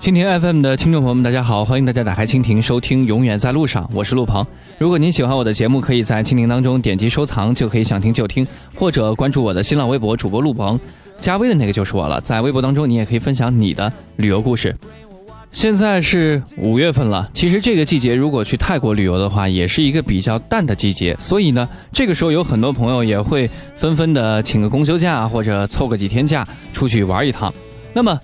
蜻蜓 FM 的听众朋友们，大家好，欢迎大家打开蜻蜓收听《永远在路上》，我是陆鹏。如果您喜欢我的节目，可以在蜻蜓当中点击收藏，就可以想听就听，或者关注我的新浪微博主播陆鹏，加微的那个就是我了。在微博当中，你也可以分享你的旅游故事。现在是五月份了，其实这个季节如果去泰国旅游的话，也是一个比较淡的季节，所以呢，这个时候有很多朋友也会纷纷的请个公休假或者凑个几天假出去玩一趟。那么。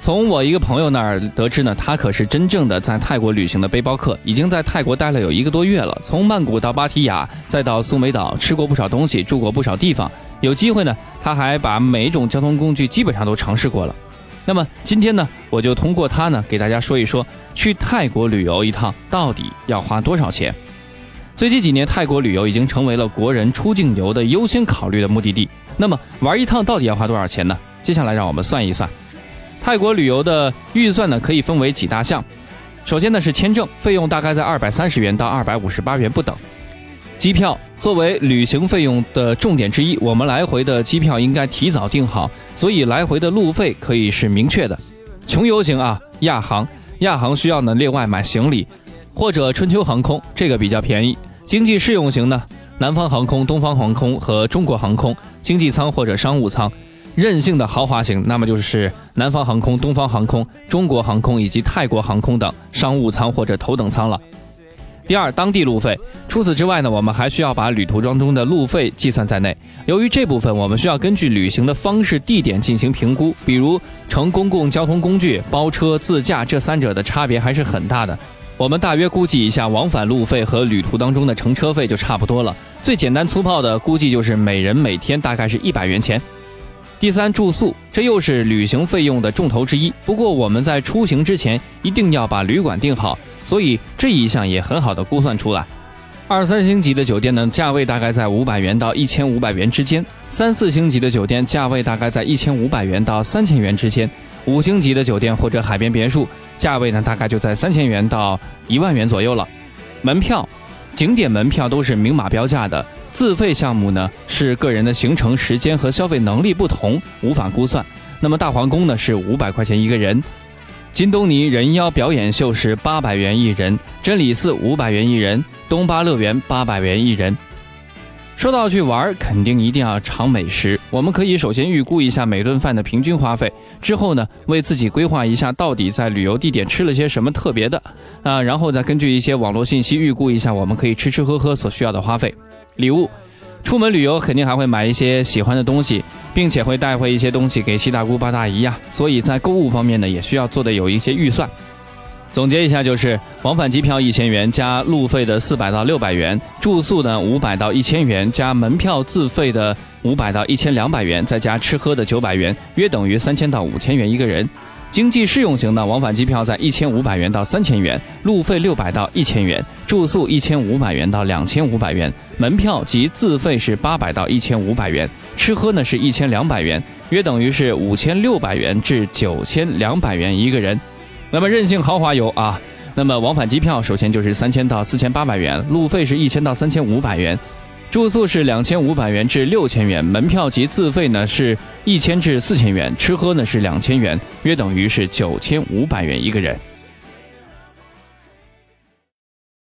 从我一个朋友那儿得知呢，他可是真正的在泰国旅行的背包客，已经在泰国待了有一个多月了。从曼谷到芭提雅，再到苏梅岛，吃过不少东西，住过不少地方。有机会呢，他还把每一种交通工具基本上都尝试过了。那么今天呢，我就通过他呢，给大家说一说去泰国旅游一趟到底要花多少钱。最近几年，泰国旅游已经成为了国人出境游的优先考虑的目的地。那么玩一趟到底要花多少钱呢？接下来让我们算一算。泰国旅游的预算呢，可以分为几大项。首先呢是签证费用，大概在二百三十元到二百五十八元不等。机票作为旅行费用的重点之一，我们来回的机票应该提早订好，所以来回的路费可以是明确的。穷游型啊，亚航，亚航需要呢另外买行李，或者春秋航空，这个比较便宜。经济适用型呢，南方航空、东方航空和中国航空，经济舱或者商务舱。任性的豪华型，那么就是南方航空、东方航空、中国航空以及泰国航空等商务舱或者头等舱了。第二，当地路费。除此之外呢，我们还需要把旅途当中的路费计算在内。由于这部分我们需要根据旅行的方式、地点进行评估，比如乘公共交通工具、包车、自驾，这三者的差别还是很大的。我们大约估计一下，往返路费和旅途当中的乘车费就差不多了。最简单粗暴的估计就是每人每天大概是一百元钱。第三，住宿，这又是旅行费用的重头之一。不过我们在出行之前一定要把旅馆订好，所以这一项也很好的估算出来。二三星级的酒店呢，价位大概在五百元到一千五百元之间；三四星级的酒店价位大概在一千五百元到三千元之间；五星级的酒店或者海边别墅价位呢，大概就在三千元到一万元左右了。门票，景点门票都是明码标价的。自费项目呢，是个人的行程时间和消费能力不同，无法估算。那么大皇宫呢是五百块钱一个人，金东尼人妖表演秀是八百元一人，真理寺五百元一人，东巴乐园八百元一人。说到去玩，肯定一定要尝美食。我们可以首先预估一下每顿饭的平均花费，之后呢，为自己规划一下到底在旅游地点吃了些什么特别的啊，然后再根据一些网络信息预估一下我们可以吃吃喝喝所需要的花费。礼物，出门旅游肯定还会买一些喜欢的东西，并且会带回一些东西给七大姑八大姨呀。所以在购物方面呢，也需要做的有一些预算。总结一下就是：往返机票一千元加路费的四百到六百元，住宿呢五百到一千元加门票自费的五百到一千两百元，再加吃喝的九百元，约等于三千到五千元一个人。经济适用型的往返机票在一千五百元到三千元，路费六百到一千元，住宿一千五百元到两千五百元，门票及自费是八百到一千五百元，吃喝呢是一千两百元，约等于是五千六百元至九千两百元一个人。那么任性豪华游啊，那么往返机票首先就是三千到四千八百元，路费是一千到三千五百元。住宿是两千五百元至六千元，门票及自费呢是一千至四千元，吃喝呢是两千元，约等于是九千五百元一个人。